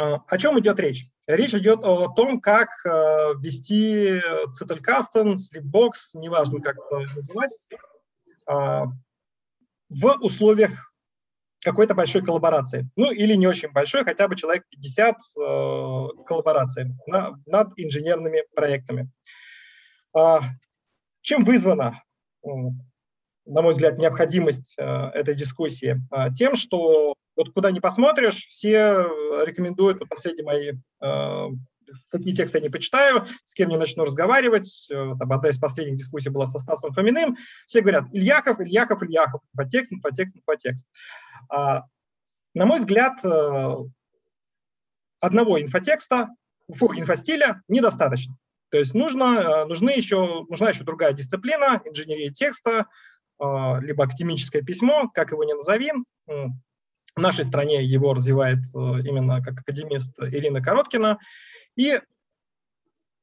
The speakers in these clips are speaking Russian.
О чем идет речь? Речь идет о том, как ввести Citelcaston, Sleepbox, неважно, как это называть, в условиях какой-то большой коллаборации. Ну, или не очень большой, хотя бы человек 50 э, коллабораций на, над инженерными проектами. А, чем вызвана, на мой взгляд, необходимость э, этой дискуссии? А, тем, что вот куда ни посмотришь, все рекомендуют, последние мои э, какие тексты я не почитаю, с кем не начну разговаривать. Э, там одна из последних дискуссий была со Стасом Фоминым. Все говорят Ильяхов, Ильяхов, Ильяхов, инфотекст, инфотекст, инфотекст. А, на мой взгляд, одного инфотекста, фу, инфостиля недостаточно. То есть нужно, нужны еще, нужна еще другая дисциплина, инженерия текста, либо академическое письмо, как его ни назови. В нашей стране его развивает именно как академист Ирина Короткина. И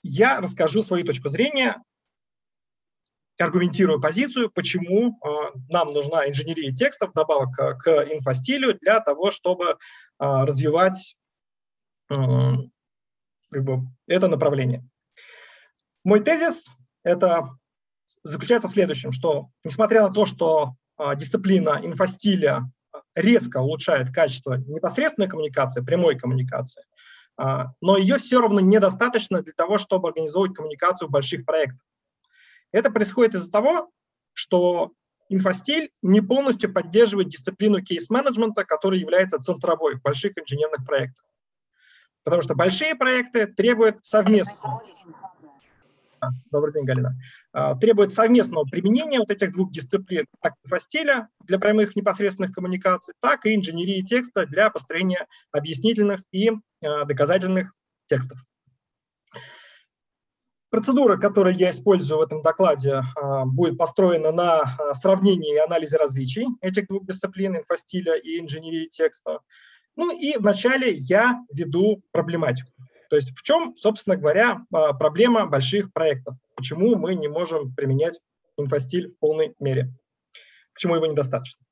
я расскажу свою точку зрения, аргументирую позицию, почему э, нам нужна инженерия текстов, добавок к, инфостилю для того, чтобы э, развивать э, как бы, это направление. Мой тезис это заключается в следующем, что несмотря на то, что э, дисциплина инфостиля резко улучшает качество непосредственной коммуникации, прямой коммуникации, а, но ее все равно недостаточно для того, чтобы организовывать коммуникацию в больших проектах. Это происходит из-за того, что инфостиль не полностью поддерживает дисциплину кейс-менеджмента, которая является центровой в больших инженерных проектах. Потому что большие проекты требуют совместного а, добрый день, Галина, а, требует совместного применения вот этих двух дисциплин, как инфостиля для прямых непосредственных коммуникаций, так и инженерии текста для построения объяснительных и а, доказательных текстов. Процедура, которую я использую в этом докладе, будет построена на сравнении и анализе различий этих двух дисциплин, инфостиля и инженерии текста. Ну и вначале я веду проблематику. То есть в чем, собственно говоря, а, проблема больших проектов? Почему мы не можем применять инфостиль в полной мере? Почему его недостаточно?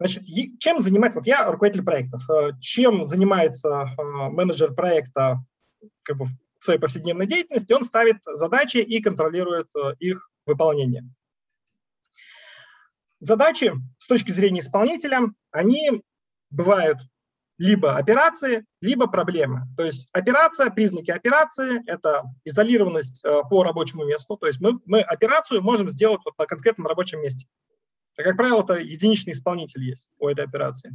Значит, чем занимается, вот я руководитель проектов, а, чем занимается а, менеджер проекта как бы, в своей повседневной деятельности, он ставит задачи и контролирует их выполнение. Задачи с точки зрения исполнителя, они бывают либо операции, либо проблемы. То есть операция, признаки операции – это изолированность э, по рабочему месту. То есть мы, мы операцию можем сделать вот на конкретном рабочем месте. А, как правило, это единичный исполнитель есть у этой операции.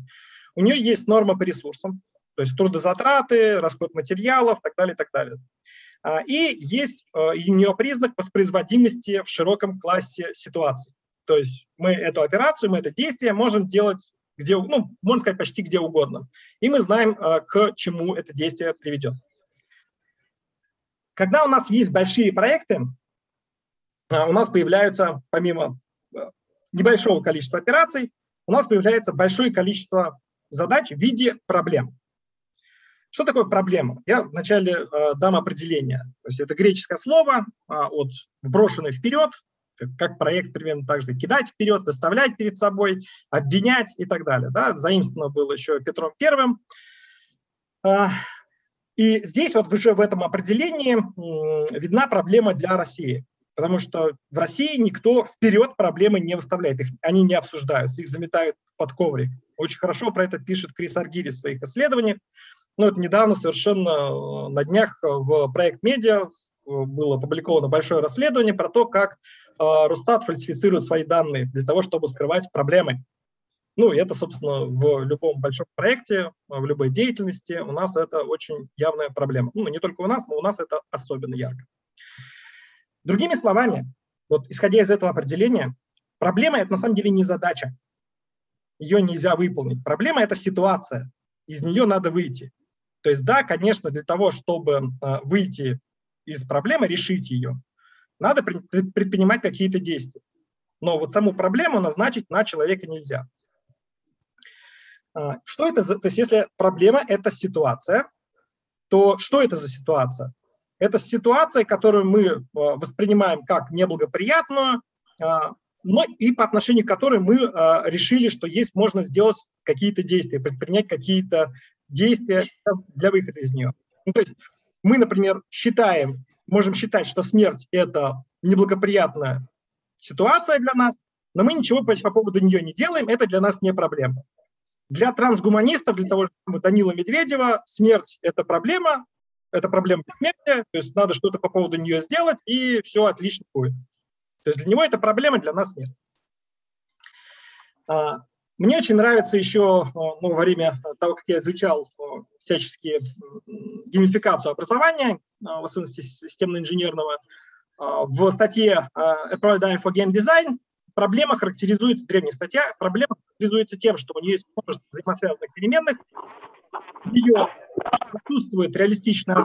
У нее есть норма по ресурсам, то есть трудозатраты, расход материалов, так далее, так далее. А, и есть э, у нее признак воспроизводимости в широком классе ситуаций. То есть мы эту операцию, мы это действие можем делать где, ну, можно сказать, почти где угодно. И мы знаем, э, к чему это действие приведет. Когда у нас есть большие проекты, э, у нас появляются, помимо э, небольшого количества операций, у нас появляется большое количество задач в виде проблем. Что такое проблема? Я вначале дам определение. То есть это греческое слово от «брошенный вперед», как проект примерно так же, кидать вперед, выставлять перед собой, обвинять и так далее. Да? Заимствовано было еще Петром Первым. А, и здесь вот уже в этом определении видна проблема для России, потому что в России никто вперед проблемы не выставляет, их, они не обсуждаются, их заметают под коврик. Очень хорошо про это пишет Крис Аргирис в своих исследованиях. Ну, вот недавно совершенно э, на днях в проект «Медиа» было опубликовано большое расследование про то, как э, Росстат фальсифицирует свои данные для того, чтобы скрывать проблемы. Ну, и это, собственно, в любом большом проекте, в любой деятельности у нас это очень явная проблема. Ну, не только у нас, но у нас это особенно ярко. Другими словами, вот исходя из этого определения, проблема – это на самом деле не задача. Ее нельзя выполнить. Проблема – это ситуация. Из нее надо выйти. То есть, да, конечно, для того, чтобы э, выйти из проблемы, решить ее, надо предпринимать какие-то действия. Но вот саму проблему назначить на человека нельзя. А, что это за... То есть если проблема – это ситуация, то что это за ситуация? Это ситуация, которую мы а, воспринимаем как неблагоприятную, а, но и по отношению к которой мы решили, что есть можно сделать какие-то действия, предпринять какие-то действия для выхода из нее. Ну, то есть мы, например, считаем, можем считать, что смерть – это неблагоприятная ситуация для нас, но мы ничего по, по поводу нее не делаем, это для нас не проблема. Для трансгуманистов, для того же Данила Медведева, смерть – это проблема, это проблема смерти, то есть надо что-то по поводу нее сделать, и все отлично будет. То есть для него это проблема, для нас нет. Мне очень нравится еще а, ну, во время того, как я изучал а, всяческие геймификацию образования, в особенности системно-инженерного, в статье «A Paradigm for Game Design» проблема характеризуется, древняя статья, проблема характеризуется тем, что у нее есть множество взаимосвязанных переменных, у нее отсутствует реалистичное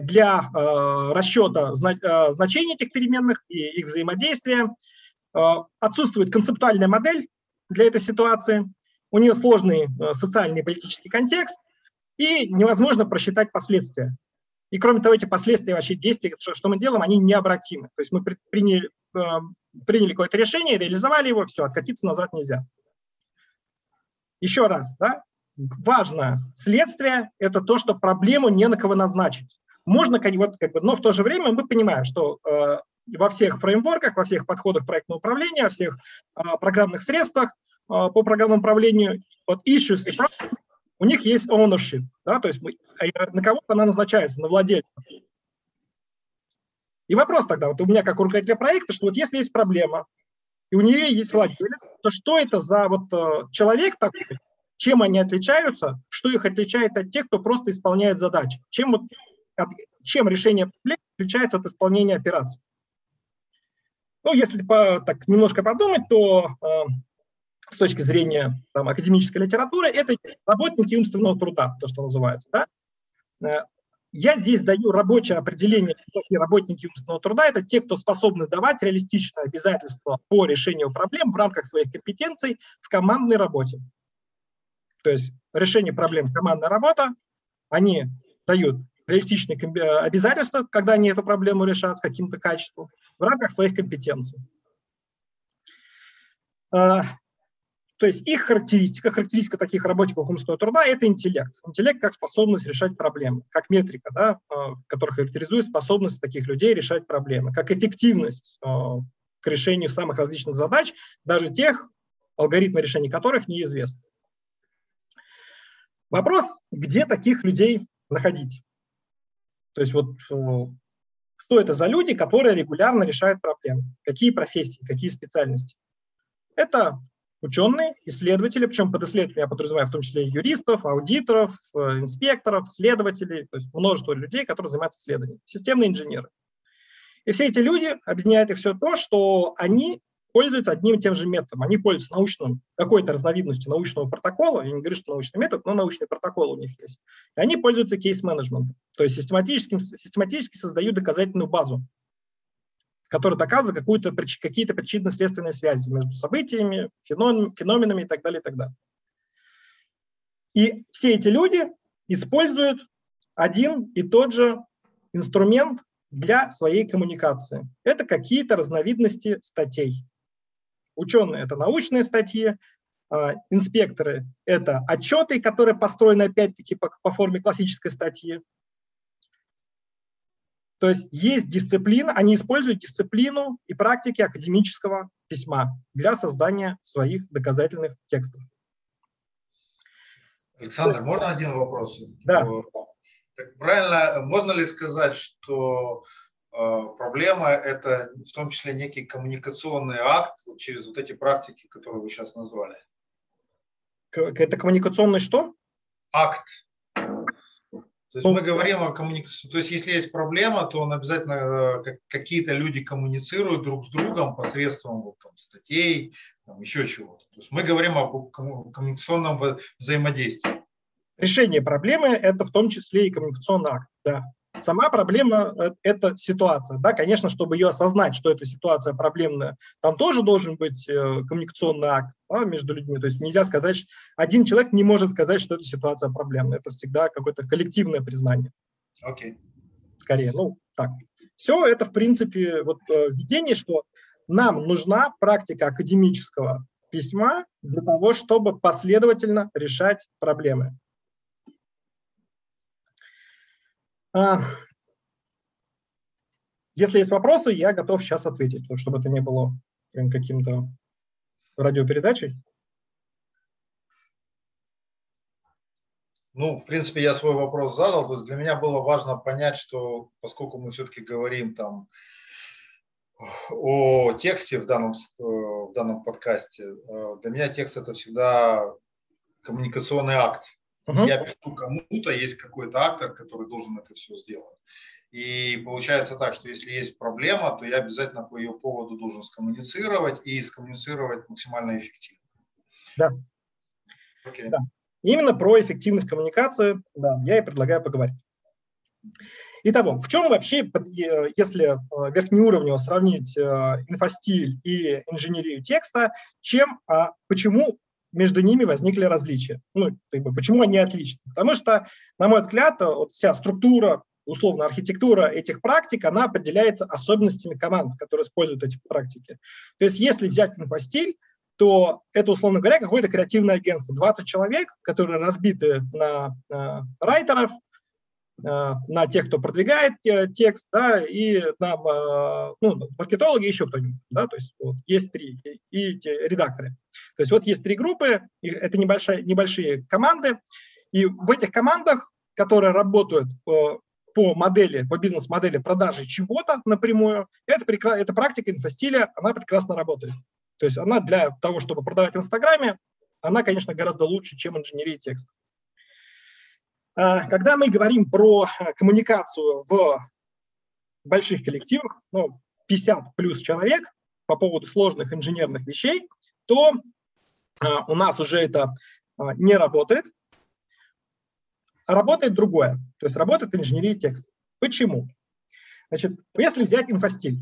для расчета значений этих переменных и их взаимодействия. Отсутствует концептуальная модель для этой ситуации. У нее сложный социальный и политический контекст, и невозможно просчитать последствия. И кроме того, эти последствия вообще действия, что мы делаем, они необратимы. То есть мы приняли, приняли какое-то решение, реализовали его, все, откатиться назад нельзя. Еще раз, да, важно следствие – это то, что проблему не на кого назначить. Можно, вот, как бы, но в то же время мы понимаем, что э, во всех фреймворках, во всех подходах проектного управления, во всех э, программных средствах э, по программному управлению, вот issues и problems, у них есть ownership, да, то есть мы, а на кого она назначается, на владельца. И вопрос тогда, вот у меня как руководителя проекта, что вот если есть проблема, и у нее есть владелец, то что это за вот э, человек такой, чем они отличаются, что их отличает от тех, кто просто исполняет задачи, чем вот от, чем решение проблем отличается от исполнения операций. Ну, если по, так немножко подумать, то э, с точки зрения там, академической литературы, это работники умственного труда, то, что называется. Да? Э, я здесь даю рабочее определение, что такие работники умственного труда. Это те, кто способны давать реалистичные обязательства по решению проблем в рамках своих компетенций в командной работе. То есть решение проблем командная работа, они дают реалистичные обязательства, когда они эту проблему решат с каким-то качеством, в рамках своих компетенций. А, то есть их характеристика, характеристика таких работников умственного труда – это интеллект. Интеллект как способность решать проблемы, как метрика, да, а, которая характеризует способность таких людей решать проблемы, как эффективность а, к решению самых различных задач, даже тех, алгоритмы решения которых неизвестны. Вопрос, где таких людей находить? То есть вот э, что это за люди, которые регулярно решают проблемы? Какие профессии, какие специальности? Это ученые, исследователи, причем под исследователями я подразумеваю в том числе юристов, аудиторов, э, инспекторов, следователей, то есть множество людей, которые занимаются исследованием, системные инженеры. И все эти люди объединяют их все то, что они пользуются одним и тем же методом. Они пользуются научным, какой-то разновидностью научного протокола, я не говорю, что научный метод, но научный протокол у них есть. И они пользуются кейс-менеджментом, то есть систематически, систематически создают доказательную базу, которая доказывает какую-то, какие-то причинно-следственные связи между событиями, феноменами и так далее, и так далее. И все эти люди используют один и тот же инструмент для своей коммуникации. Это какие-то разновидности статей. Ученые – это научные статьи, а, инспекторы – это отчеты, которые построены опять-таки по, по форме классической статьи. То есть есть дисциплина, они используют дисциплину и практики академического письма для создания своих доказательных текстов. Александр, можно один вопрос? Да. Правильно, можно ли сказать, что проблема – это в том числе некий коммуникационный акт через вот эти практики, которые вы сейчас назвали. Это коммуникационный что? Акт. То есть мы говорим о коммуникации. То есть если есть проблема, то он обязательно э, какие-то люди коммуницируют друг с другом посредством вот, там, статей, там, еще чего-то. То есть мы говорим о коммуникационном взаимодействии. Решение проблемы – это в том числе и коммуникационный акт, да. Сама проблема э, – это ситуация. Да, конечно, чтобы ее осознать, что эта ситуация проблемная, там тоже должен быть э, коммуникационный акт да, между людьми. То есть нельзя сказать, что один человек не может сказать, что эта ситуация проблемная. Это всегда какое-то коллективное признание. Окей. Okay. Скорее, ну так. Все это, в принципе, вот э, введение, что нам нужна практика академического письма для того, чтобы последовательно решать проблемы. А, если есть вопросы, я готов сейчас ответить, чтобы это не было каким-то радиопередачей. Ну, в принципе, я свой вопрос задал. То есть для меня было важно понять, что поскольку мы все-таки говорим там о тексте в данном, в данном подкасте, э, для меня текст это всегда коммуникационный акт. Uh-huh. Я пишу кому-то, есть какой-то актор, который должен это все сделать. И получается так, что если есть проблема, то я обязательно по ее поводу должен скоммуницировать и скоммуницировать максимально эффективно. Да. Okay. да. Именно про эффективность коммуникации да, я и предлагаю поговорить. Итого, в чем вообще, если э, верхнеуровнево сравнить э, инфостиль и инженерию текста, чем, а почему между ними возникли различия? Ну, почему они отличны? Потому что, на мой взгляд, вот вся структура, условно, архитектура этих практик, она определяется особенностями команд, которые используют эти практики. То есть, если взять инфостиль, то это, условно говоря, какое-то креативное агентство. 20 человек, которые разбиты на э, райтеров, на тех, кто продвигает э, текст, да, и на э, ну, маркетологи еще кто-нибудь. Да, то есть вот, есть три, и, эти редакторы. То есть вот есть три группы, это небольшие, небольшие команды, и в этих командах, которые работают э, по модели, по бизнес-модели продажи чего-то напрямую, это, это практика инфостиля, она прекрасно работает. То есть она для того, чтобы продавать в Инстаграме, она, конечно, гораздо лучше, чем инженерия текста. А, когда мы говорим про э, коммуникацию в больших коллективах, ну, 50 плюс человек по поводу сложных инженерных вещей, то а, у нас уже это не работает. работает другое. То есть работает инженерия текста. Почему? Значит, если взять инфостиль,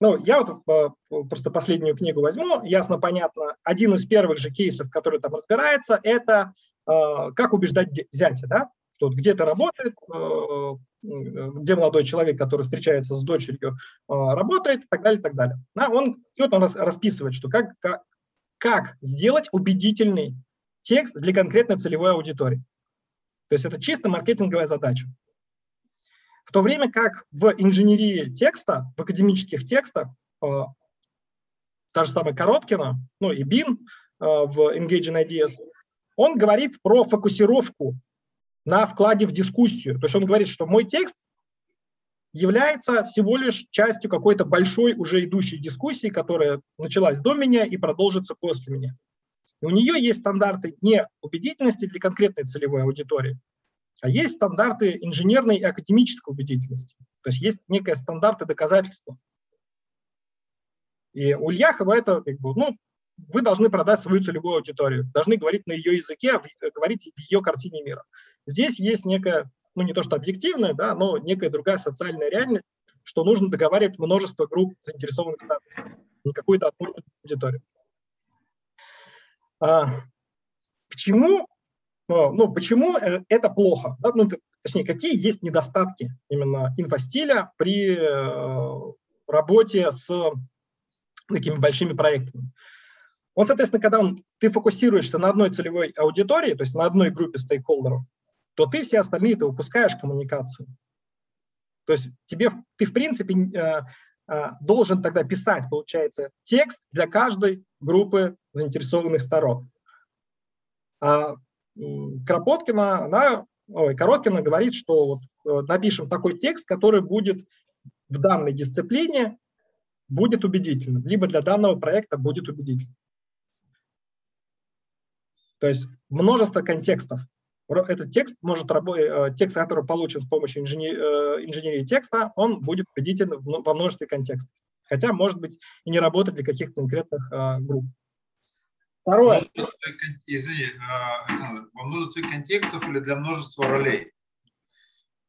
ну, я вот э, просто последнюю книгу возьму, ясно, понятно. Один из первых же кейсов, который там разбирается, это э, как убеждать зятя, да, вот где-то работает, э, где молодой человек, который встречается с дочерью, работает и так далее, и так далее. Да, он, и вот он расписывает, что как, как, как сделать убедительный текст для конкретной целевой аудитории. То есть это чисто маркетинговая задача. В то время как в инженерии текста, в академических текстах, э, та же самая Короткина, ну и Бин э, в Engaging Ideas, он говорит про фокусировку на вкладе в дискуссию. То есть он говорит, что мой текст является всего лишь частью какой-то большой уже идущей дискуссии, которая началась до меня и продолжится после меня. И у нее есть стандарты не убедительности для конкретной целевой аудитории, а есть стандарты инженерной и академической убедительности. То есть есть некие стандарты доказательства. И у Ильяхова это, как бы, ну, вы должны продать свою целевую аудиторию, должны говорить на ее языке, а говорить в ее картине мира. Здесь есть некая, ну не то что объективная, да, но некая другая социальная реальность, что нужно договаривать множество групп заинтересованных сторон, не какую-то одну аудиторию. А, к чему ну, почему э, это плохо? Да? Ну, точнее, какие есть недостатки именно инфостиля при э, работе с такими большими проектами? Он, соответственно, когда он, ты фокусируешься на одной целевой аудитории, то есть на одной группе стейкхолдеров, то ты все остальные ты упускаешь коммуникацию. То есть тебе, ты, в принципе, э, должен тогда писать, получается, текст для каждой группы заинтересованных сторон. А Кропоткина, она, ой, Короткина говорит, что вот э, напишем такой текст, который будет в данной дисциплине будет убедительным, либо для данного проекта будет убедительным. То есть множество контекстов. Этот текст может работать, э, текст, который получен с помощью инженер, э, инженерии текста, он будет убедителен во множестве контекстов. Хотя, может быть, и не работать для каких-то конкретных групп. Второе. Извини, во множестве контекстов или для множества ролей?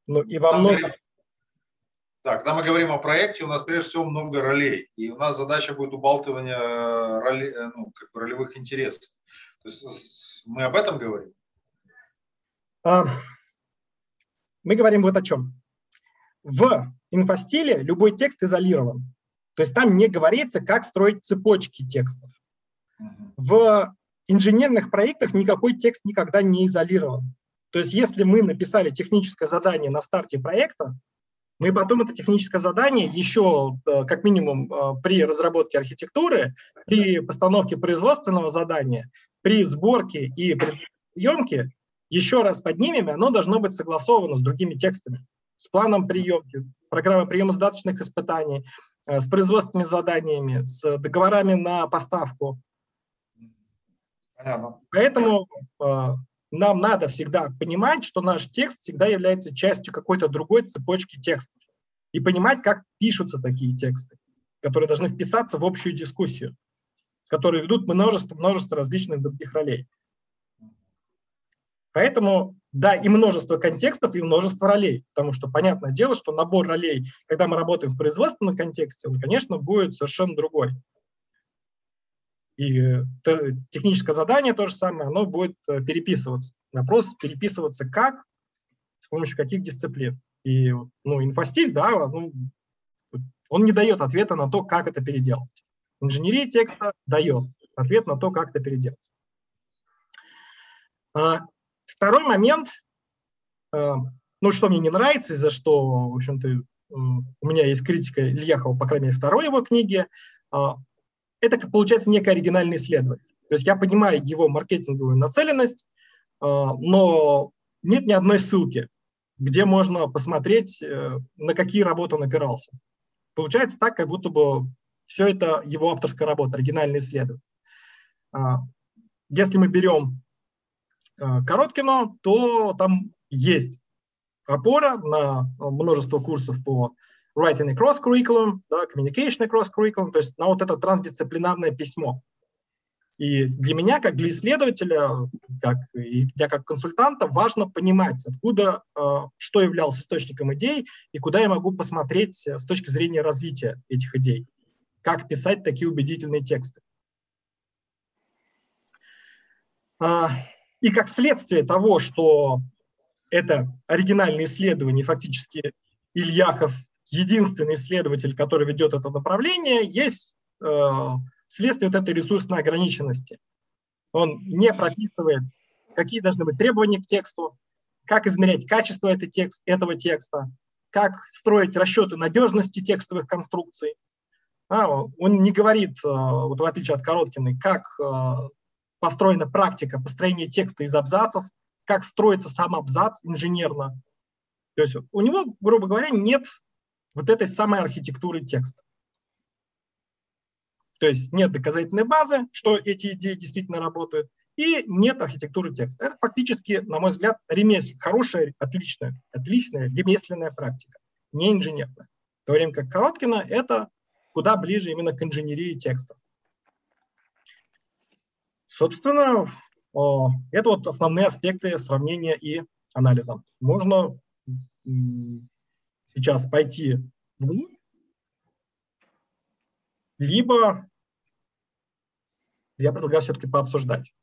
Ну и во множестве. Так, когда мы говорим о проекте, у нас прежде всего много ролей. И у нас задача будет убалтывание роли, э, ну, как бы ролевых интересов. То есть мы об этом говорим? А, мы говорим вот о чем. В инфостиле любой текст изолирован. То есть там не говорится, как строить цепочки текстов. В инженерных проектах никакой текст никогда не изолирован. То есть если мы написали техническое задание на старте проекта, мы потом это техническое задание еще, э, как минимум, э, при разработке архитектуры, при постановке производственного задания, при сборке и приемке еще раз поднимем, оно должно быть согласовано с другими текстами, с планом приемки, программой приема задаточных испытаний, э, с производственными заданиями, с договорами на поставку. Понятно. Поэтому нам надо всегда понимать, что наш текст всегда является частью какой-то другой цепочки текстов. И понимать, как пишутся такие тексты, которые должны вписаться в общую дискуссию, которые ведут множество, множество различных других ролей. Поэтому, да, и множество контекстов, и множество ролей. Потому что понятное дело, что набор ролей, когда мы работаем в производственном контексте, он, конечно, будет совершенно другой. И э, техническое задание то же самое, оно будет э, переписываться. Вопрос переписываться как, с помощью каких дисциплин. И ну, инфостиль, да, ну, он не дает ответа на то, как это переделать. Инженерия текста дает ответ на то, как это переделать. А, второй момент, а, ну, что мне не нравится, за что, в общем-то, у меня есть критика Ильяхова, по крайней мере, второй его книги, а, это, получается, некое оригинальное исследование. То есть я понимаю его маркетинговую нацеленность, а, но нет ни одной ссылки, где можно посмотреть, э, на какие работы он опирался. Получается так, как будто бы все это его авторская работа, оригинальное исследование. А, если мы берем а, Короткино, то там есть опора на множество курсов по writing across curriculum, да, communication across curriculum, то есть на вот это трансдисциплинарное письмо. И для меня, как для исследователя, как и для как консультанта, важно понимать, откуда, что являлся источником идей и куда я могу посмотреть с точки зрения развития этих идей. Как писать такие убедительные тексты. А, и как следствие того, что это оригинальное исследование, фактически Ильяхов единственный исследователь, который ведет это направление, есть э, следствие вот этой ресурсной ограниченности. Он не прописывает, какие должны быть требования к тексту, как измерять качество этого, текст, этого текста, как строить расчеты надежности текстовых конструкций. А, он не говорит, э, вот в отличие от Короткиной, как э, построена практика построения текста из абзацев, как строится сам абзац инженерно. То есть у него, грубо говоря, нет вот этой самой архитектуры текста. То есть нет доказательной базы, что эти идеи действительно работают, и нет архитектуры текста. Это фактически, на мой взгляд, ремесл, хорошая, отличная, отличная ремесленная практика, не инженерная. В то время как Короткина – это куда ближе именно к инженерии текста. Собственно, это вот основные аспекты сравнения и анализа. Можно сейчас пойти вглубь, либо я предлагаю все-таки пообсуждать.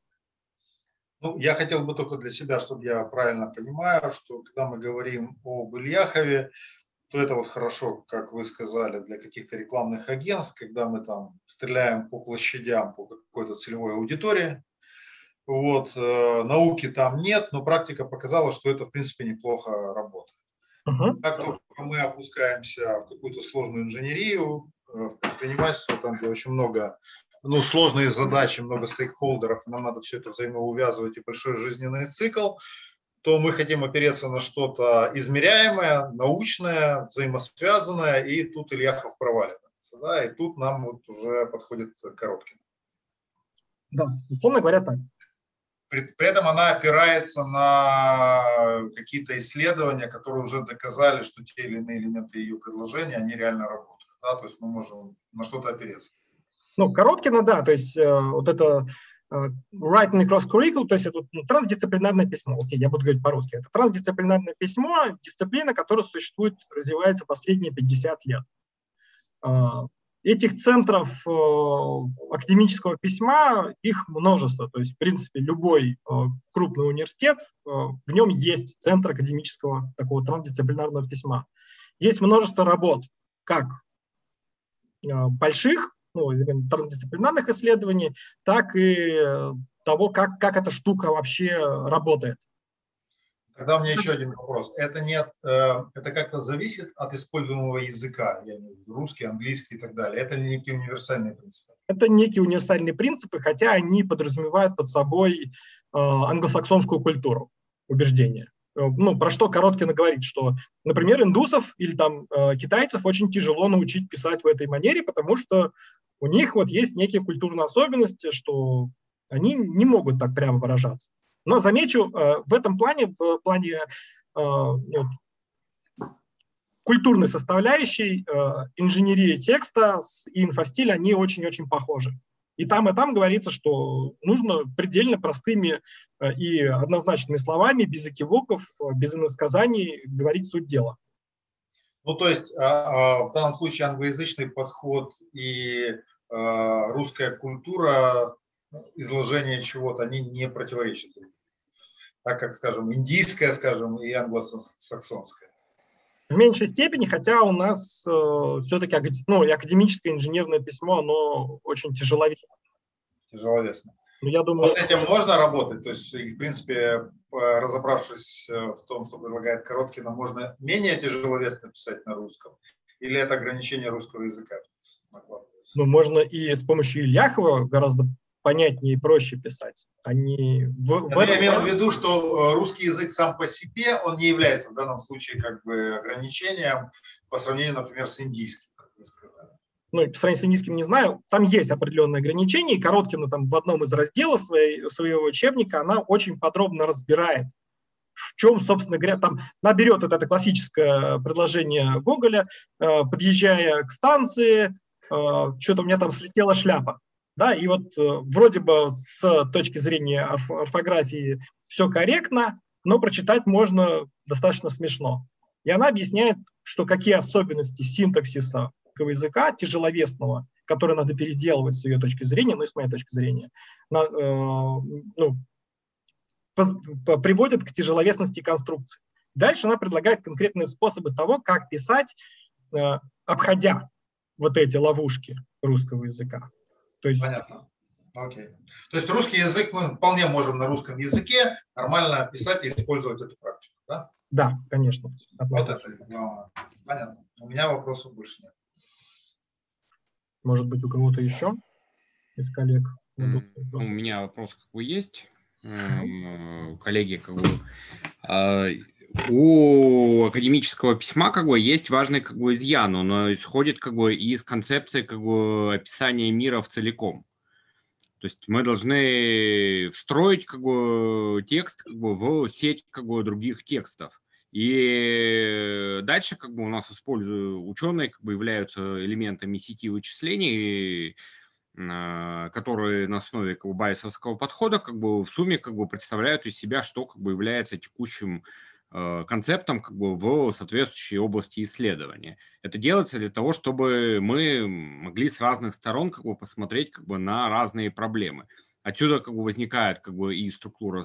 Ну, я хотел бы только для себя, чтобы я правильно понимаю, что когда мы говорим об Ильяхове, то это вот хорошо, как вы сказали, для каких-то рекламных агентств, когда мы там стреляем по площадям, по какой-то целевой аудитории. Вот, э, науки там нет, но практика показала, что это, в принципе, неплохо работает. Uh-huh. Как только мы опускаемся в какую-то сложную инженерию, э, в предпринимательство, там, где очень много, ну, сложные задачи, много стейкхолдеров, нам надо все это взаимоувязывать и большой жизненный цикл, то мы хотим опереться на что-то измеряемое, научное, взаимосвязанное, и тут Ильяхов проваливается. Да, и тут нам вот уже подходит короткий. Да, условно говоря так. При, при этом она опирается на какие-то исследования, которые уже доказали, что те или иные элементы ее предложения, они реально работают. Да? То есть мы можем на что-то опереться. Ну, Короткина, да, то есть э, вот это writing across curriculum, то есть это ну, трансдисциплинарное письмо. Окей, я буду говорить по-русски. Это трансдисциплинарное письмо, дисциплина, которая существует, развивается последние 50 лет. А, Этих центров э, академического письма, их множество. То есть, в принципе, любой э, крупный университет, э, в нем есть центр академического такого трансдисциплинарного письма. Есть множество работ, как больших ну, трансдисциплинарных исследований, так и того, как, как эта штука вообще работает. Тогда у меня еще один вопрос. Это, не, э, это как-то зависит от используемого языка, я имею в виду русский, английский и так далее. Это некие универсальные принципы. Это некие универсальные принципы, хотя они подразумевают под собой э, англосаксонскую культуру убеждения. Э, ну, про что Короткин говорит, что, например, индусов или там китайцев очень тяжело научить писать в этой манере, потому что у них вот есть некие культурные особенности, что они не могут так прямо выражаться. Но замечу, э, в этом плане, в плане э, культурной составляющей, э, инженерия текста и инфостиль, они очень-очень похожи. И там, и там говорится, что нужно предельно простыми и однозначными словами, без экивоков, без иносказаний говорить суть дела. Ну, то есть а, а, в данном случае англоязычный подход и русская культура изложения чего-то, они не противоречат так как, скажем, индийская, скажем, и англосаксонская. В меньшей степени, хотя у нас э, все-таки ну, академическое инженерное письмо, оно очень тяжеловесно. Тяжеловесно. Но я думаю, вот этим можно работать, то есть, в принципе, разобравшись э, в том, что предлагает Короткина, можно менее тяжеловесно писать на русском, или это ограничение русского языка? Ну, можно и с помощью Ильяхова гораздо понятнее и проще писать. Они в, в Я имею в виду, что э, русский язык сам по себе, он не является в данном случае как бы ограничением по сравнению, например, с индийским, как вы сказали. Ну, по сравнению с индийским не знаю, там есть определенные ограничения, и Короткина там в одном из разделов своей, своего учебника, она очень подробно разбирает, в чем, собственно говоря, там наберет вот это классическое предложение Гоголя, э, подъезжая к станции, э, что-то у меня там слетела шляпа. Да, и вот э, вроде бы с точки зрения орфографии все корректно, но прочитать можно достаточно смешно. И она объясняет, что какие особенности синтаксиса языка тяжеловесного, который надо переделывать с ее точки зрения, ну и с моей точки зрения, на, э, ну, по, приводят к тяжеловесности конструкции. Дальше она предлагает конкретные способы того, как писать, э, обходя вот эти ловушки русского языка. То есть... Понятно. Окей. То есть русский язык мы вполне можем на русском языке нормально писать и использовать эту практику, да? Да, конечно. Вот это, понятно. У меня вопросов больше нет. Может быть, у кого-то еще из коллег? У меня вопрос как бы есть. Коллеги, как бы, а, у академического письма как бы есть важный как бы изъян, он исходит как бы из концепции как бы описания мира в целиком. То есть мы должны встроить как бы текст как бы в сеть как бы других текстов. И дальше как бы у нас используют ученые как бы являются элементами сети вычислений, а, которые на основе как бы, байесовского подхода как бы в сумме как бы представляют из себя, что как бы является текущим Э, концептом как бы в соответствующей области исследования. Это делается для того, чтобы мы могли с разных сторон как бы посмотреть как бы на разные проблемы. Отсюда как бы возникает как бы и структура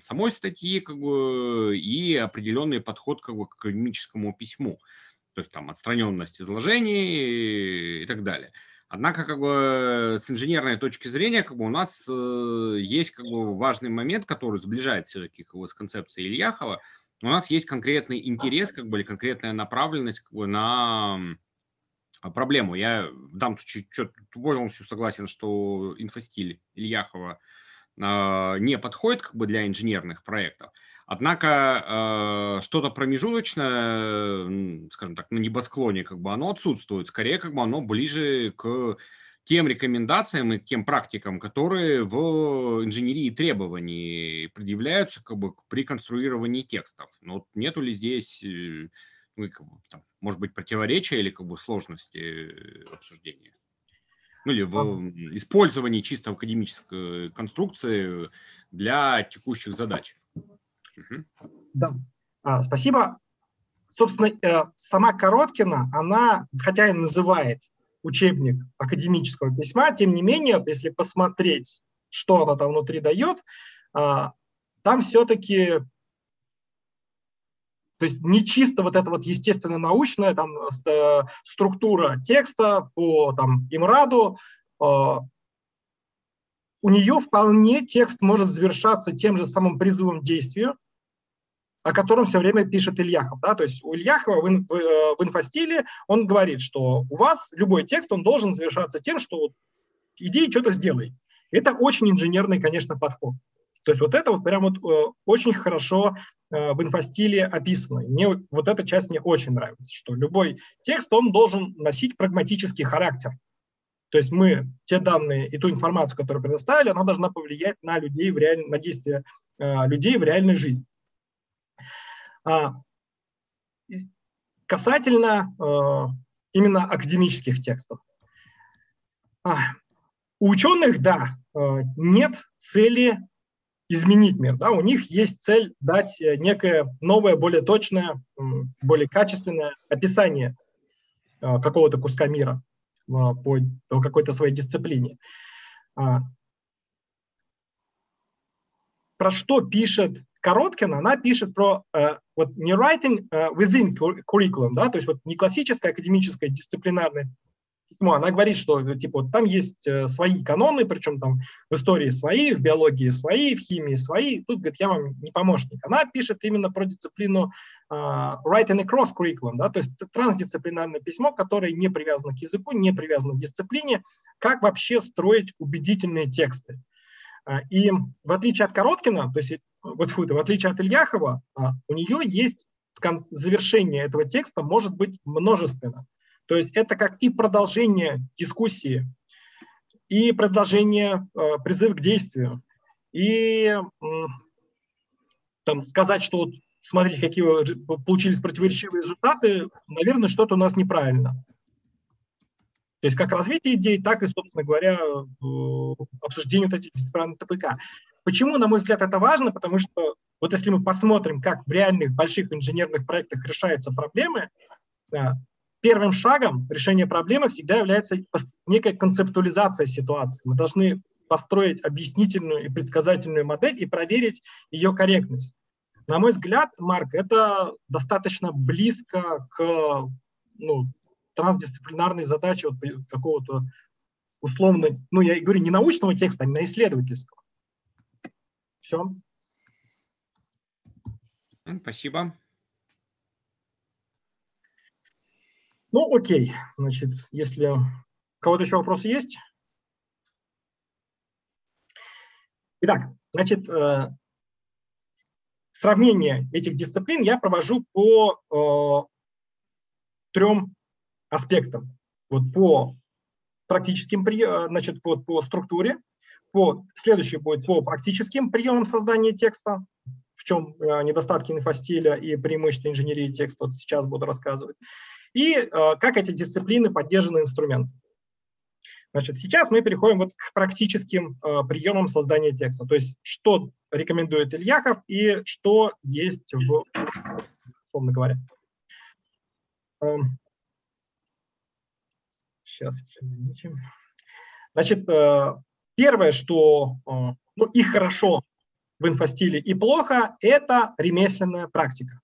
самой статьи как бы и определенный подход как бы к академическому письму, то есть там отстраненность изложений и так далее. Однако, как бы с инженерной точки зрения, как бы у нас э, есть как бы важный момент, который сближает все-таки как бы, с концепцией Ильяхова – у нас есть конкретный интерес, как бы, или конкретная направленность как бы, на проблему. Я в данном случае полностью согласен, что инфостиль Ильяхова э, не подходит как бы, для инженерных проектов. Однако э, что-то промежуточное, скажем так, на небосклоне, как бы оно отсутствует. Скорее, как бы оно ближе к тем рекомендациям и тем практикам, которые в инженерии требований предъявляются как бы при конструировании текстов. Но вот нету ли здесь, э, ну, как бы, там, может быть, противоречия или как бы сложности обсуждения? Ну или в использовании чисто академической конструкции для текущих задач. Угу. Да, а, спасибо. Собственно, э, сама Короткина, она, хотя и называет учебник академического письма, тем не менее, если посмотреть, что она там внутри дает, а, там все-таки То есть не чисто вот эта вот естественно-научная там, э, структура текста по там, имраду, у нее вполне текст может завершаться тем же самым призывом действию, о котором все время пишет Ильяхов. Да? То есть у Ильяхова в, ин, в, э, инфостиле он говорит, что у вас любой текст, он должен завершаться тем, что иди и что-то сделай. Это очень инженерный, конечно, подход. То есть вот это вот прям вот э, очень хорошо э, в инфостиле описано. Мне вот эта часть мне очень нравится, что любой текст, он должен носить прагматический характер. То есть мы те данные и ту информацию, которую предоставили, она должна повлиять на людей в реаль... на действия людей в реальной жизни. А, касательно э, именно академических текстов. А, у ученых, да, э, нет цели изменить мир. Да? У них есть цель дать э, некое новое, более точное, более качественное описание какого-то куска мира по, по какой-то своей дисциплине. А, про что пишет Короткин, она пишет про э, вот не writing uh, within curriculum, да, то есть вот не классическое академическое дисциплинарное письмо, она говорит, что типа вот там есть э, свои каноны, причем там в истории свои, в биологии свои, в химии свои, тут, говорит, я вам не помощник. Она пишет именно про дисциплину uh, writing across curriculum, да, то есть трансдисциплинарное письмо, которое не привязано к языку, не привязано к дисциплине, как вообще строить убедительные тексты. И в отличие от Короткина, то есть вот фу, в отличие от Ильяхова, а, у нее есть в завершение этого текста может быть множественно. То есть это как и продолжение дискуссии, и продолжение э, призыв к действию, и там, сказать, что вот, смотрите, какие получились противоречивые результаты, наверное, что-то у нас неправильно. То есть как развитие идей, так и, собственно говоря, э, обсуждение вот этих дисциплинарных ТПК. Почему, на мой взгляд, это важно? Потому что вот если мы посмотрим, как в реальных больших инженерных проектах решаются проблемы, первым шагом решения проблемы всегда является некая концептуализация ситуации. Мы должны построить объяснительную и предсказательную модель и проверить ее корректность. На мой взгляд, Марк, это достаточно близко к ну, трансдисциплинарной задаче вот какого-то условно, ну я говорю не научного текста, а именно исследовательского. Все. Спасибо. Ну, окей. Значит, если у кого-то еще вопросы есть? Итак, значит, э, сравнение этих дисциплин я провожу по э, трем аспектам. Вот по практическим, э, значит, вот по структуре, по, следующий будет по практическим приемам создания текста, в чем недостатки инфостиля и преимущества инженерии текста, вот сейчас буду рассказывать, и э, как эти дисциплины поддержаны инструментом. Значит, сейчас мы переходим вот к практическим э, приемам создания текста, то есть что рекомендует Ильяхов и что есть в, условно говоря. Эм, сейчас, извините. Значит, э, Первое, что э, ну, и хорошо в инфостиле, и плохо, это ремесленная практика.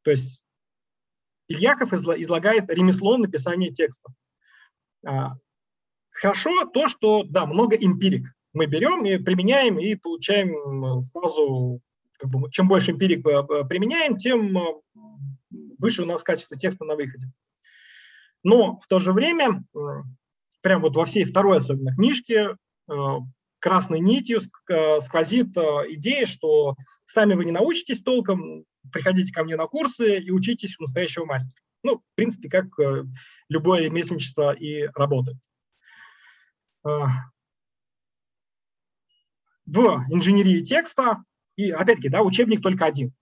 То есть Ильяков излагает ремесло написания текстов. А, хорошо то, что, да, много эмпирик. Мы берем и применяем, и получаем фразу, как бы, чем больше эмпирик э, применяем, тем э, выше у нас качество текста на выходе. Но в то же время, прям вот во всей второй особенно книжке, Э, красной нитью сквозит идея, что сами вы не научитесь толком, приходите ко мне на курсы и учитесь у настоящего мастера. Ну, в принципе, как любое ремесленничество и работает. В инженерии текста, и опять-таки, да, учебник только один.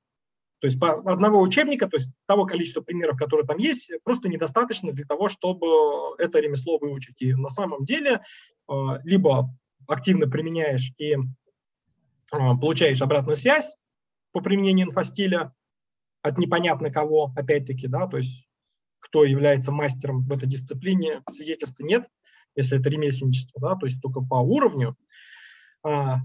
То есть по одного учебника, то есть того количества примеров, которые там есть, просто недостаточно для того, чтобы это ремесло выучить. И на самом деле а, либо активно применяешь и получаешь обратную связь по применению инфостиля от непонятно кого, опять-таки, да, то есть кто является мастером в этой дисциплине, свидетельства нет, если это ремесленничество, да, то есть только по уровню. А,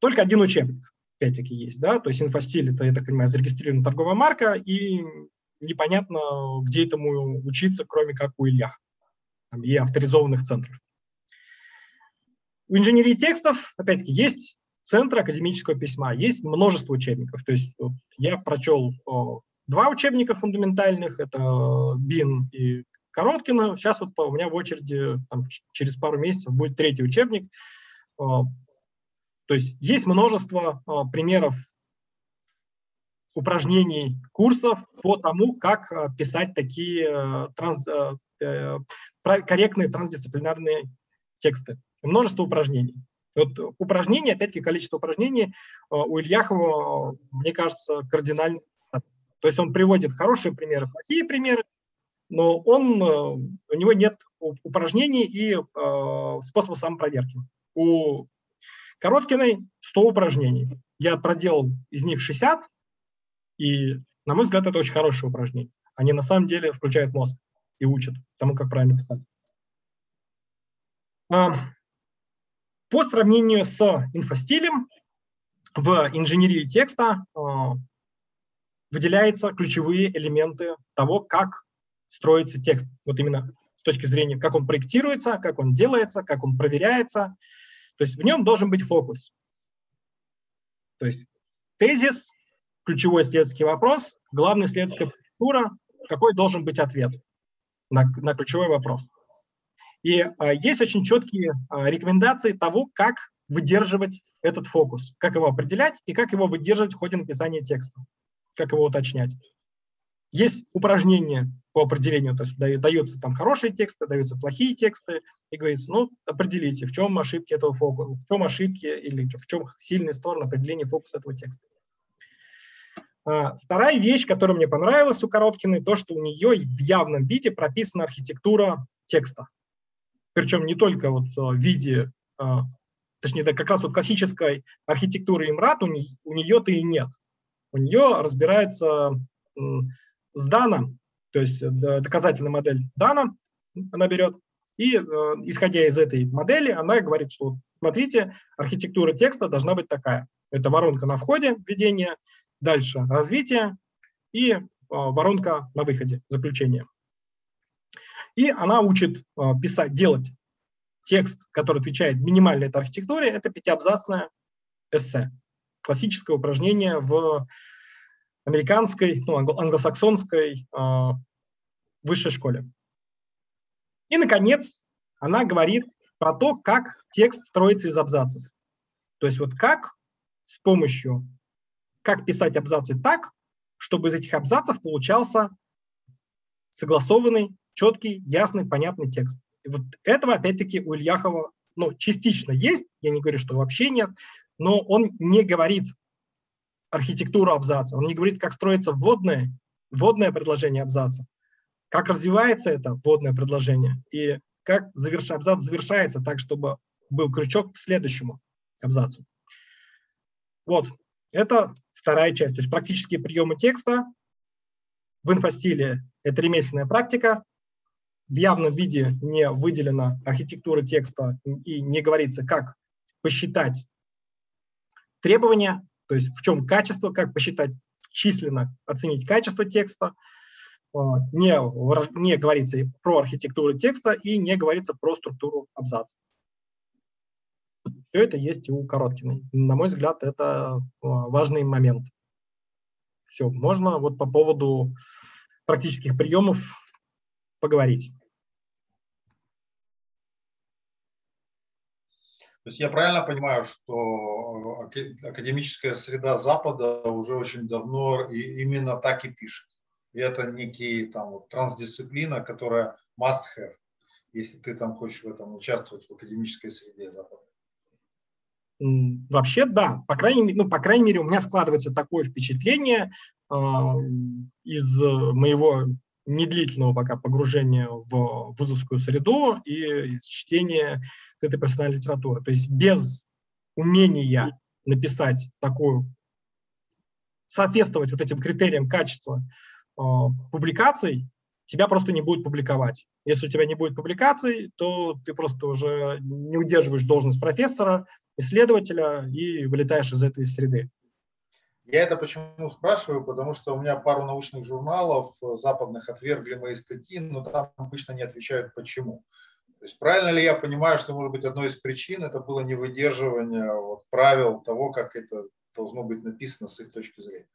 только один учебник. опять-таки есть, да, то есть инфостиль это, я так понимаю, зарегистрированная торговая марка, и непонятно, где этому учиться, кроме как у Ильях там, и авторизованных центров. У инженерии текстов, опять-таки, есть центр академического письма, есть множество учебников. То есть вот, я прочел о, два учебника фундаментальных, это БИН и Короткина. Сейчас вот у меня в очереди там, через пару месяцев будет третий учебник. О, то есть есть множество примеров упражнений, курсов по тому, как писать такие транс, э, корректные трансдисциплинарные тексты. Множество упражнений. Вот упражнения, опять-таки, количество упражнений у Ильяхова, мне кажется, кардинально. То есть он приводит хорошие примеры, плохие примеры, но он, у него нет упражнений и э, способа самопроверки. У Короткиной 100 упражнений. Я проделал из них 60, и, на мой взгляд, это очень хорошие упражнения. Они на самом деле включают мозг и учат тому, как правильно писать. По сравнению с инфостилем, в инженерии текста а, выделяются ключевые элементы того, как строится текст. Вот именно с точки зрения, как он проектируется, как он делается, как он проверяется. То есть в нем должен быть фокус. То есть тезис, ключевой исследовательский вопрос, главная исследовательская структура, какой должен быть ответ на, на ключевой вопрос. И а, есть очень четкие а, рекомендации того, как выдерживать этот фокус, как его определять и как его выдерживать в ходе написания текста, как его уточнять. Есть упражнения по определению, то есть даются там хорошие тексты, даются плохие тексты, и говорится, ну, определите, в чем ошибки этого фокуса, в чем ошибки или в чем сильные стороны определения фокуса этого текста. А, вторая вещь, которая мне понравилась у Короткиной, то, что у нее в явном виде прописана архитектура текста. Причем не только вот в виде, а, точнее, да, как раз вот классической архитектуры Имрат у, не, у нее-то и нет. У нее разбирается с Даном, то есть доказательная модель Дана она берет, и исходя из этой модели, она говорит, что смотрите, архитектура текста должна быть такая. Это воронка на входе введения, Дальше развитие и а, воронка на выходе, заключение. И она учит а, писать, делать текст, который отвечает минимальной этой архитектуре, это пятиабзацное эссе. Классическое упражнение в американской, ну, англосаксонской э, высшей школе. И, наконец, она говорит про то, как текст строится из абзацев. То есть вот как с помощью как писать абзацы так, чтобы из этих абзацев получался согласованный, четкий, ясный, понятный текст. И вот этого, опять-таки, у Ильяхова ну, частично есть, я не говорю, что вообще нет, но он не говорит архитектуру абзаца, он не говорит, как строится вводное, вводное предложение абзаца, как развивается это вводное предложение и как заверш... абзац завершается так, чтобы был крючок к следующему абзацу. Вот, это вторая часть, то есть практические приемы текста. В инфостиле это ремесленная практика. В явном виде не выделена архитектура текста и не говорится, как посчитать требования, то есть в чем качество, как посчитать численно, оценить качество текста. А, не, не говорится про архитектуру текста и не говорится про структуру абзаца. Все это есть у Короткиной. На мой взгляд, это а, важный момент. Все, можно вот по поводу практических приемов поговорить. То есть я правильно понимаю, что академическая среда Запада уже очень давно именно так и пишет. И это некий там вот, трансдисциплина, которая must have, если ты там хочешь в этом участвовать в академической среде Запада. Вообще, да. По крайней, мере, ну, по крайней мере, у меня складывается такое впечатление э, из моего недлительного пока погружения в вузовскую среду и чтения этой профессиональной литературы. То есть без умения написать такую, соответствовать вот этим критериям качества э, публикаций, тебя просто не будет публиковать. Если у тебя не будет публикаций, то ты просто уже не удерживаешь должность профессора, исследователя и вылетаешь из этой среды. Я это почему спрашиваю, потому что у меня пару научных журналов западных отвергли мои статьи, но там обычно не отвечают почему. То есть правильно ли я понимаю, что, может быть, одной из причин это было невыдерживание вот, правил того, как это должно быть написано с их точки зрения?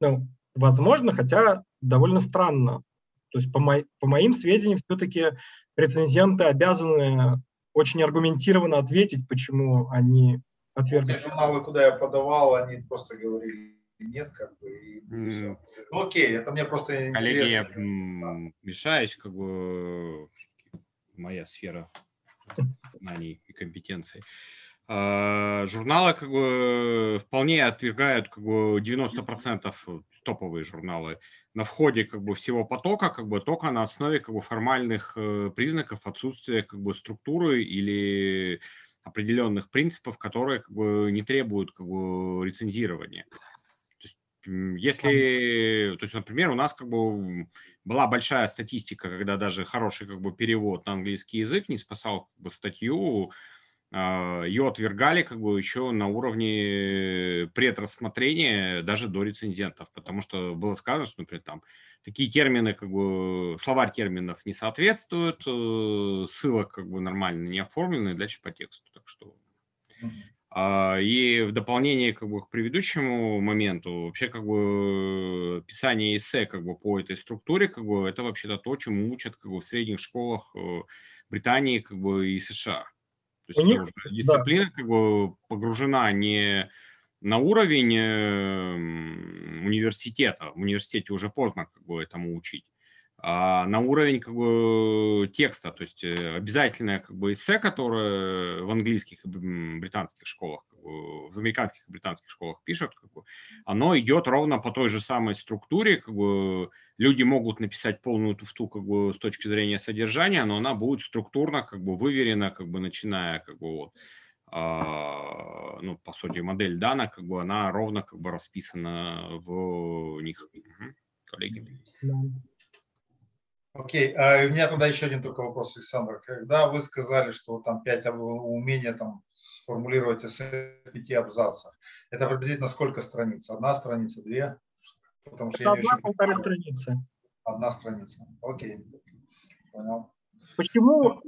Ну, возможно, хотя довольно странно. То есть, по, мо по моим сведениям, все-таки рецензенты обязаны очень аргументированно ответить, почему они отвергли. Те журналы, куда я подавал, они просто говорили нет, как бы. И, mm. Ну окей, это мне просто Коллеги, я мешаюсь, как бы моя сфера знаний и компетенций. А, журналы как бы вполне отвергают как бы 90% топовые журналы на входе как бы всего потока, как бы только на основе как бы формальных э, признаков отсутствия как бы структуры или определенных принципов, которые как бы не требуют как бы рецензирования. То есть, если, то есть, например, у нас как бы была большая статистика, когда даже хороший как бы перевод на английский язык не спасал как бы, статью, а, ее отвергали как бы еще на уровне предрассмотрения даже до рецензентов, потому что было сказано, что, например, там такие термины, как бы словарь терминов не соответствуют, э, ссылок как бы нормально не оформлены, дальше по тексту. Что а, и в дополнение как бы, к предыдущему моменту, вообще как бы писание эссе как бы, по этой структуре, как бы, это вообще-то то, чему учат как бы, в средних школах э, Британии как бы, и США. То есть них, дисциплина да. как бы погружена не на уровень эм, университета. В университете уже поздно как бы этому учить. А на уровень как бы текста, то есть э, обязательное как бы эссе, которое в английских и британских школах, как бы, в американских и британских школах пишут, как бы, оно идет ровно по той же самой структуре, как бы люди могут написать полную туфту как бы с точки зрения содержания, но она будет структурно как бы выверена, как бы начиная как бы вот а, ну, по сути, модель Дана, как бы она ровно как бы расписана в них. Угу. Коллеги. Окей, okay. у меня тогда еще один только вопрос, Александр. Когда вы сказали, что там пять умения там сформулировать в пяти абзацах, это приблизительно сколько страниц? Одна страница, две? Потому что Это одна очень... полторы страницы. Одна страница. Окей. Понял. Почему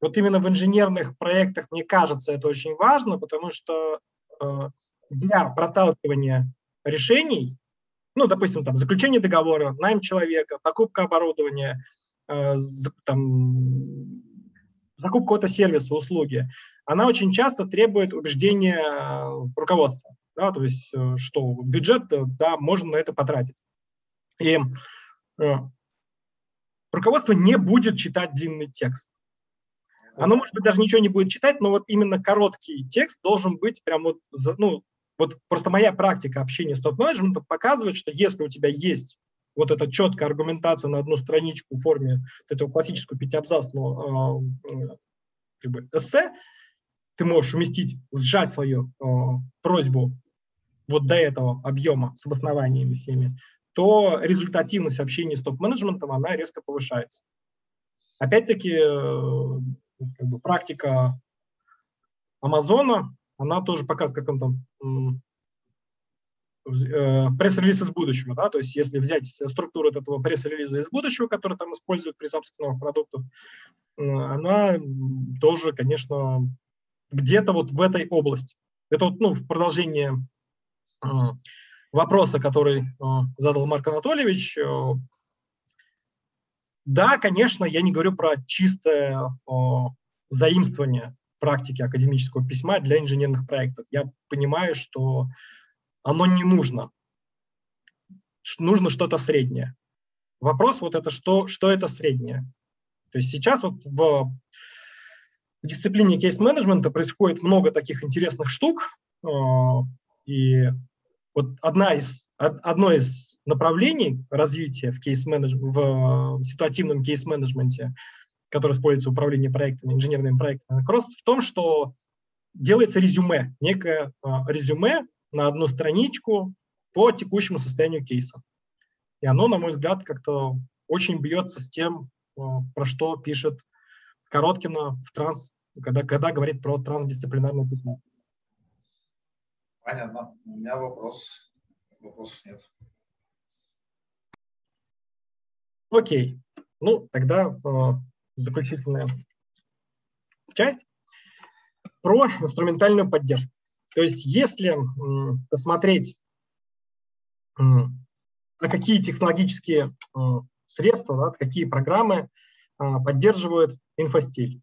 вот именно в инженерных проектах, мне кажется, это очень важно, потому что э, для проталкивания решений, ну, допустим, там, заключение договора, найм человека, покупка оборудования, э, там, закупка какого-то сервиса, услуги, она очень часто требует убеждения э, руководства да, то есть э, что бюджет, да, можно на это потратить. И руководство не будет читать длинный текст. Оно, может быть, даже ничего не будет читать, но вот именно короткий текст должен быть прям вот, ну, вот просто моя практика общения с топ-менеджментом показывает, что если у тебя есть вот эта четкая аргументация на одну страничку в форме вот этого классического пятиабзацного э, как эссе, ты можешь уместить, сжать свою э, просьбу вот до этого объема с обоснованиями всеми, то результативность общения с топ-менеджментом, она резко повышается. Опять-таки, э, как бы, практика Амазона, она тоже показывает, как он там э, пресс-релиз из будущего, да, то есть если взять структуру этого пресс-релиза из будущего, который там используют при запуске новых продуктов, она тоже, конечно, где-то вот в этой области. Это вот, ну, в продолжение вопроса, который э, задал Марк Анатольевич. Э, да, конечно, я не говорю про чистое заимствование практики академического письма для инженерных проектов. Я понимаю, что оно не нужно. Нужно что-то среднее. Вопрос вот это, что, что это среднее. То есть сейчас вот в дисциплине кейс-менеджмента происходит много таких интересных штук, э, и вот одна из, одно из направлений развития в, кейс в ситуативном кейс-менеджменте, которое используется в управлении проектами, инженерными проектами, как раз в том, что делается резюме, некое а, резюме на одну страничку по текущему состоянию кейса. И оно, на мой взгляд, как-то очень бьется с тем, а, про что пишет Короткина в транс, когда, когда говорит про трансдисциплинарное письмо. Понятно. У меня вопрос. Вопросов нет. Окей. Ну, тогда э, заключительная часть про инструментальную поддержку. То есть если посмотреть, э, а какие технологические средства, да, какие программы э, поддерживают инфостиль,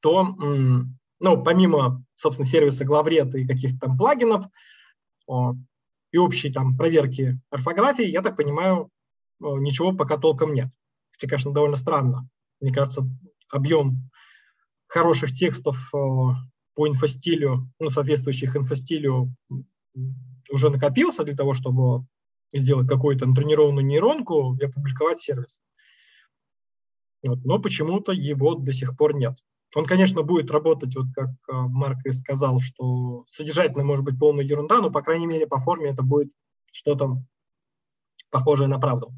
то ну, помимо, собственно, сервиса главред и каких-то там плагинов и общей там проверки орфографии, я так понимаю, ничего пока толком нет. Хотя, конечно, довольно странно. Мне кажется, объем хороших текстов о, по инфостилю, ну, соответствующих инфостилю, уже накопился для того, чтобы сделать какую-то натренированную нейронку и опубликовать сервис. Вот. Но почему-то его до сих пор нет. Он, конечно, будет работать, вот как а, Марк и сказал, что содержательно может быть полная ерунда, но, по крайней мере, по форме это будет что-то похожее на правду.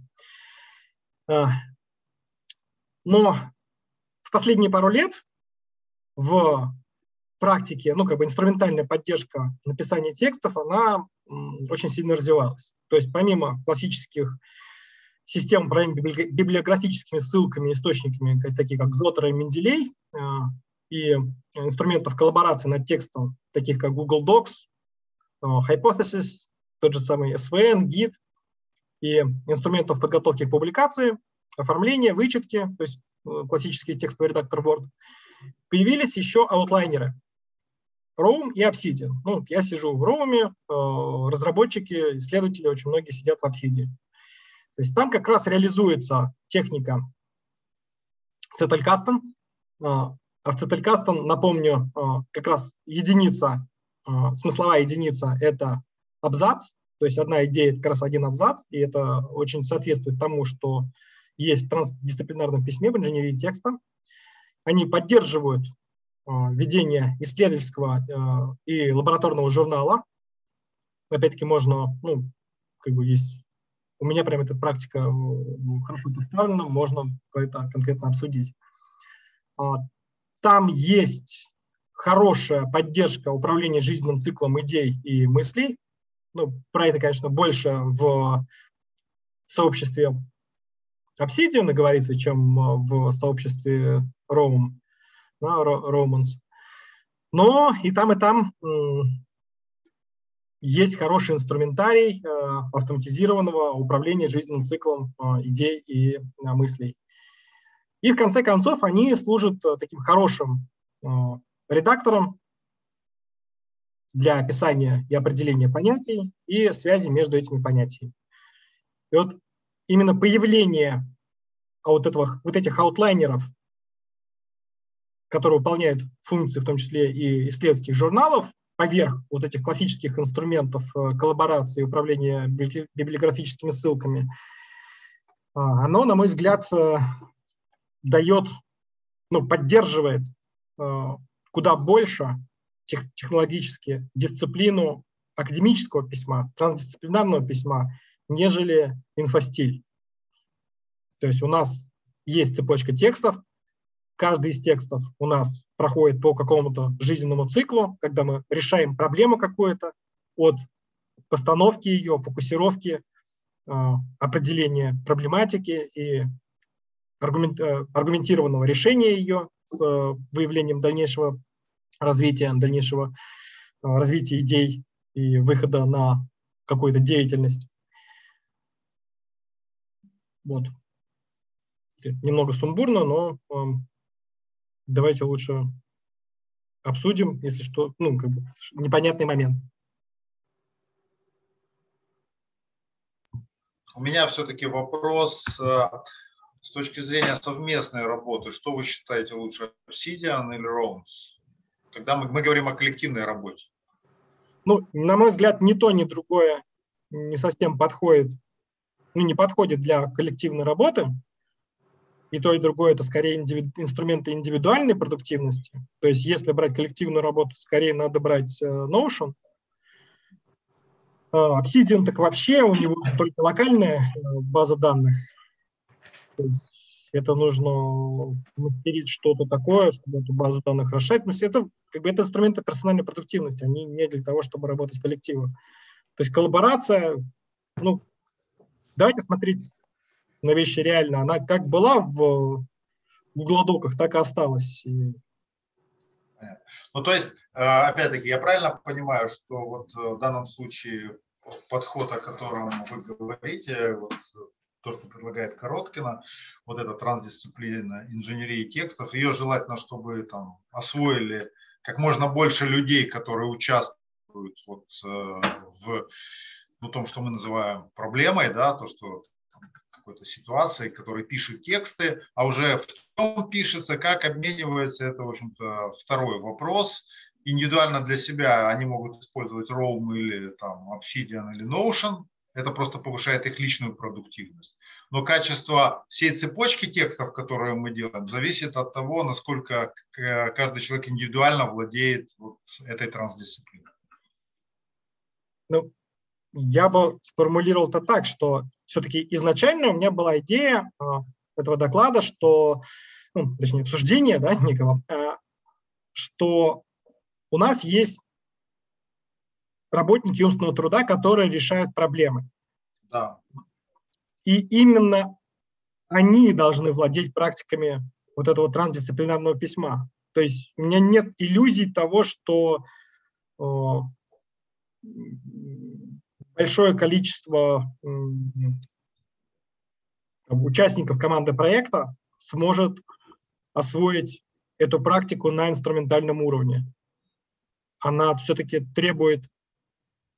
Но в последние пару лет в практике, ну, как бы инструментальная поддержка написания текстов, она очень сильно развивалась. То есть помимо классических систем управления библиографическими ссылками, источниками, такие как Злотер и Менделей, а, и инструментов коллаборации над текстом, таких как Google Docs, а, Hypothesis, тот же самый SVN, Git, и инструментов подготовки к публикации, оформления, вычетки, то есть э, классический текстовый редактор Word, появились еще аутлайнеры. Roam и Obsidian. Ну, я сижу в Roam, э, разработчики, исследователи, очень многие сидят в Obsidian. То есть там как раз реализуется техника Zettelkasten. А в Zettelkasten, напомню, как раз единица, смысловая единица – это абзац, то есть одна идея – это как раз один абзац, и это очень соответствует тому, что есть в трансдисциплинарном письме в инженерии текста. Они поддерживают ведение исследовательского и лабораторного журнала. Опять-таки можно, ну, как бы есть у меня прям эта практика э, хорошо представлена, можно это конкретно обсудить. А, там есть хорошая поддержка управления жизненным циклом идей и мыслей. Ну, про это, конечно, больше в сообществе Obsidian говорится, чем э, в сообществе Roman, да, Romans. Но и там, и там есть хороший инструментарий э, автоматизированного управления жизненным циклом э, идей и мыслей. И в конце концов они служат таким хорошим редактором для описания и определения понятий и связи между этими понятиями. И вот именно появление вот, этого, вот этих аутлайнеров, которые выполняют функции, в том числе и исследовательских журналов, поверх вот этих классических инструментов э, коллаборации и управления библиографическими ссылками, а, оно, на мой взгляд, э, дает, ну, поддерживает э, куда больше тех, технологически дисциплину академического письма, трансдисциплинарного письма, нежели инфостиль. То есть у нас есть цепочка текстов, каждый из текстов у нас проходит по какому-то жизненному циклу, когда мы решаем проблему какую-то от постановки ее, фокусировки, э, определения проблематики и э, аргументированного решения ее с э, выявлением дальнейшего развития, дальнейшего развития идей и выхода на какую-то деятельность. Вот. Немного сумбурно, но давайте лучше обсудим, если что, ну, как бы непонятный момент. У меня все-таки вопрос э, с точки зрения совместной работы. Что вы считаете лучше, Obsidian или Rounds? Когда мы, мы говорим о коллективной работе. Ну, на мой взгляд, ни то, ни другое не совсем подходит, ну, не подходит для коллективной работы и то, и другое это скорее индивиду, инструменты индивидуальной продуктивности. То есть если брать коллективную работу, скорее надо брать э, Notion. А, Obsidian так вообще у него только локальная э, база данных. То есть это нужно мастерить что-то такое, чтобы эту базу данных расширять. То есть это, как бы, это инструменты персональной продуктивности, они не для того, чтобы работать коллективом. То есть коллаборация, ну, давайте смотреть на вещи реально. Она как была в гуглодоках, так и осталась. Ну, то есть, э, опять-таки, я правильно понимаю, что вот э, в данном случае подход, о котором вы говорите, вот то, что предлагает Короткина, вот эта трансдисциплина инженерии текстов, ее желательно, чтобы там освоили как можно больше людей, которые участвуют вот, э, в ну, том, что мы называем проблемой, да, то, что какой-то ситуации, который пишет тексты, а уже в чем пишется, как обменивается, это, в общем-то, второй вопрос. Индивидуально для себя они могут использовать Roam или там Obsidian или Notion, это просто повышает их личную продуктивность. Но качество всей цепочки текстов, которые мы делаем, зависит от того, насколько каждый человек индивидуально владеет вот этой трансдисциплиной. Ну, я бы сформулировал это так, что все-таки изначально у меня была идея э, этого доклада, что, ну, точнее, обсуждения да, некого, э, что у нас есть работники умственного труда, которые решают проблемы. Да. И именно они должны владеть практиками вот этого трансдисциплинарного письма. То есть у меня нет иллюзий того, что э, большое количество участников команды проекта сможет освоить эту практику на инструментальном уровне. Она все-таки требует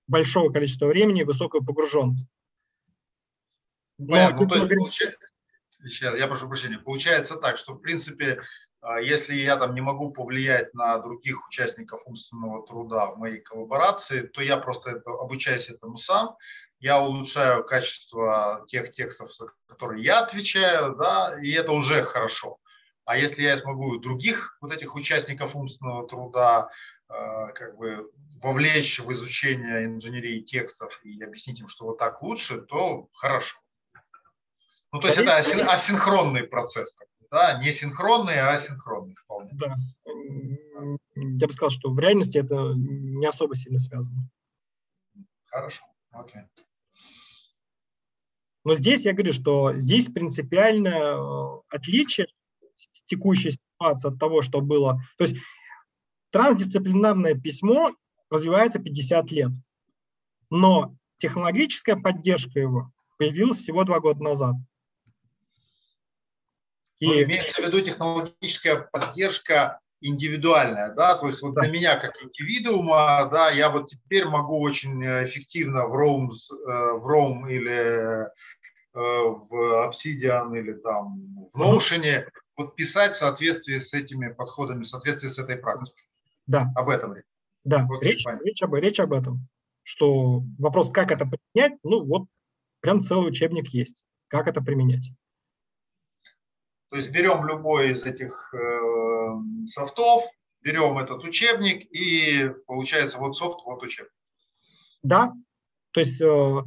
большого количества времени и высокую погруженность. Понятно. Ну, то есть, получается, я прошу прощения. Получается так, что в принципе, если я там не могу повлиять на других участников умственного труда в моей коллаборации, то я просто это, обучаюсь этому сам, я улучшаю качество тех текстов, за которые я отвечаю, да, и это уже хорошо. А если я смогу других вот этих участников умственного труда э, как бы вовлечь в изучение инженерии текстов и объяснить им, что вот так лучше, то хорошо. Ну, то есть это асин, асинхронный процесс, да, не синхронный, а асинхронный вполне. Да. Я бы сказал, что в реальности это не особо сильно связано. Хорошо, окей. Но здесь я говорю, что здесь принципиальное э, отличие текущей ситуации от того, что было. То есть трансдисциплинарное письмо развивается 50 лет, но технологическая поддержка его появилась всего два года назад. И... Ну, имеется в виду технологическая поддержка индивидуальная, да, то есть вот для меня как индивидуума, да, я вот теперь могу очень эффективно в Roam, э, в Roam или э, в Obsidian или там в Notion вот писать в соответствии с этими подходами, в соответствии с этой практикой. Да. Об этом речь. Да, вот речь, речь, об, речь об этом. Что вопрос, как это применять, ну вот прям целый учебник есть, как это применять. То есть берем любой из этих э, софтов, берем этот учебник и получается вот софт, вот учебник. Да, то есть э,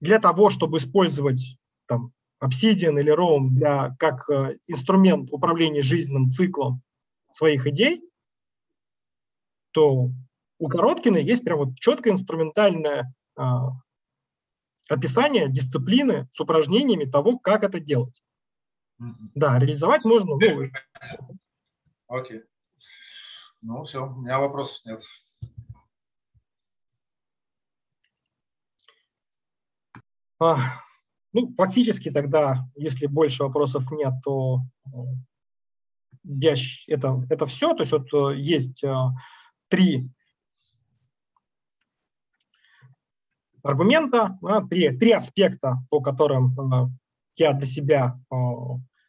для того, чтобы использовать там Obsidian или Roam для, как э, инструмент управления жизненным циклом своих идей, то у Короткина есть прям вот четкое инструментальное э, описание дисциплины с упражнениями того, как это делать. Да, реализовать можно. Ну, Окей. Ну, все, у меня вопросов нет. А, ну, фактически тогда, если больше вопросов нет, то я, это, это все. То есть вот э, есть э, три аргумента, три, три аспекта, по которым э, я для себя э,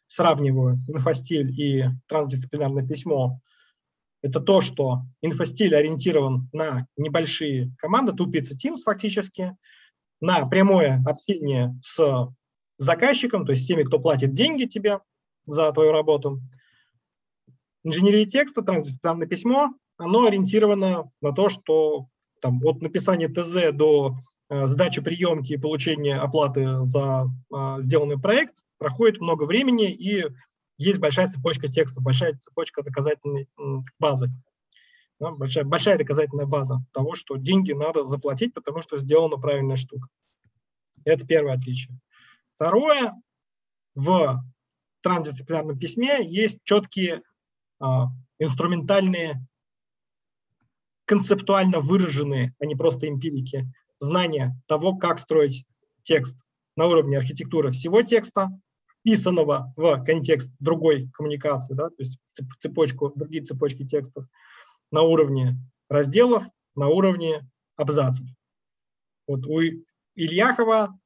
сравниваю инфостиль и трансдисциплинарное письмо, это то, что инфостиль ориентирован на небольшие команды, тупицы Teams фактически, на прямое общение с заказчиком, то есть с теми, кто платит деньги тебе за твою работу. Инженерия текста, трансдисциплинарное письмо, оно ориентировано на то, что там, от написания ТЗ до сдачи приемки и получения оплаты за сделанный проект проходит много времени и есть большая цепочка текстов, большая цепочка доказательной базы. Да, большая, большая доказательная база того, что деньги надо заплатить, потому что сделана правильная штука. Это первое отличие. Второе, в трансдисциплинарном письме есть четкие а, инструментальные, концептуально выраженные, а не просто эмпирики, знания того, как строить текст на уровне архитектуры всего текста, вписанного в контекст другой коммуникации, да, то есть цепочку, другие цепочки текстов, на уровне разделов, на уровне абзацев. Вот у Ильяхова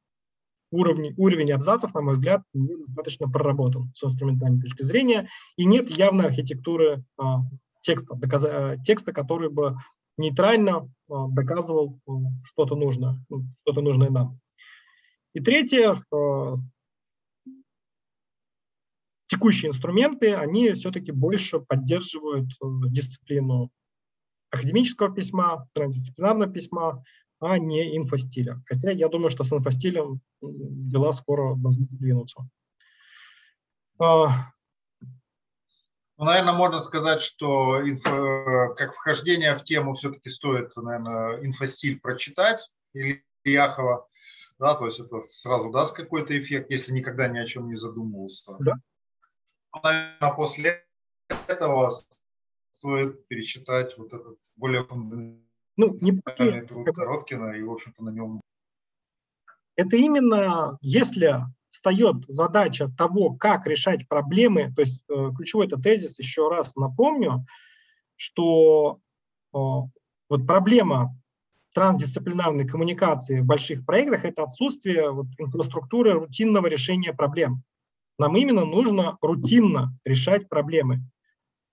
уровень, уровень абзацев, на мой взгляд, достаточно проработан с инструментальной точки зрения, и нет явной архитектуры а, текста, а, текста, который бы нейтрально а, доказывал а, что-то нужное, ну, что-то нужное нам. И третье, а, текущие инструменты, они все-таки больше поддерживают дисциплину академического письма, трансдисциплинарного письма, а не инфостиля. Хотя я думаю, что с инфостилем дела скоро должны двинуться. Ну, наверное, можно сказать, что инфо, как вхождение в тему все-таки стоит, наверное, инфостиль прочитать или Яхова, да, то есть это сразу даст какой-то эффект, если никогда ни о чем не задумывался. Да наверное, после этого стоит пересчитать вот этот более фундаментальный ну, не труд. Короткина и, в общем-то, на нем... Это именно если встает задача того, как решать проблемы, то есть э, ключевой это тезис, еще раз напомню, что э, вот проблема трансдисциплинарной коммуникации в больших проектах – это отсутствие вот, инфраструктуры рутинного решения проблем. Нам именно нужно рутинно решать проблемы.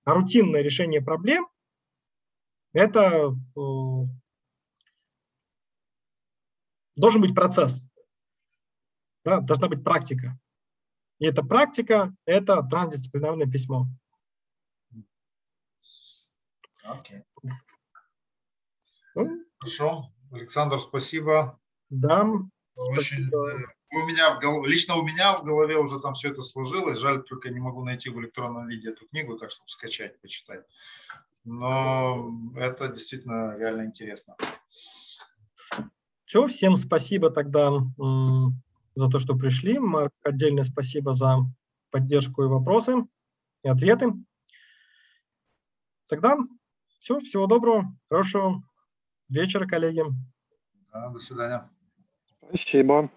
А рутинное решение проблем – это э, должен быть процесс, да, должна быть практика. И эта практика – это трансдисциплинарное письмо. Okay. Ну, Хорошо. Александр, спасибо. Да, Очень, спасибо у меня в голов... лично у меня в голове уже там все это сложилось. Жаль, только не могу найти в электронном виде эту книгу, так чтобы скачать, почитать. Но это действительно реально интересно. Все, всем спасибо тогда за то, что пришли. Марк, отдельное спасибо за поддержку и вопросы, и ответы. Тогда все, всего доброго, хорошего вечера, коллеги. Да, до свидания. Спасибо.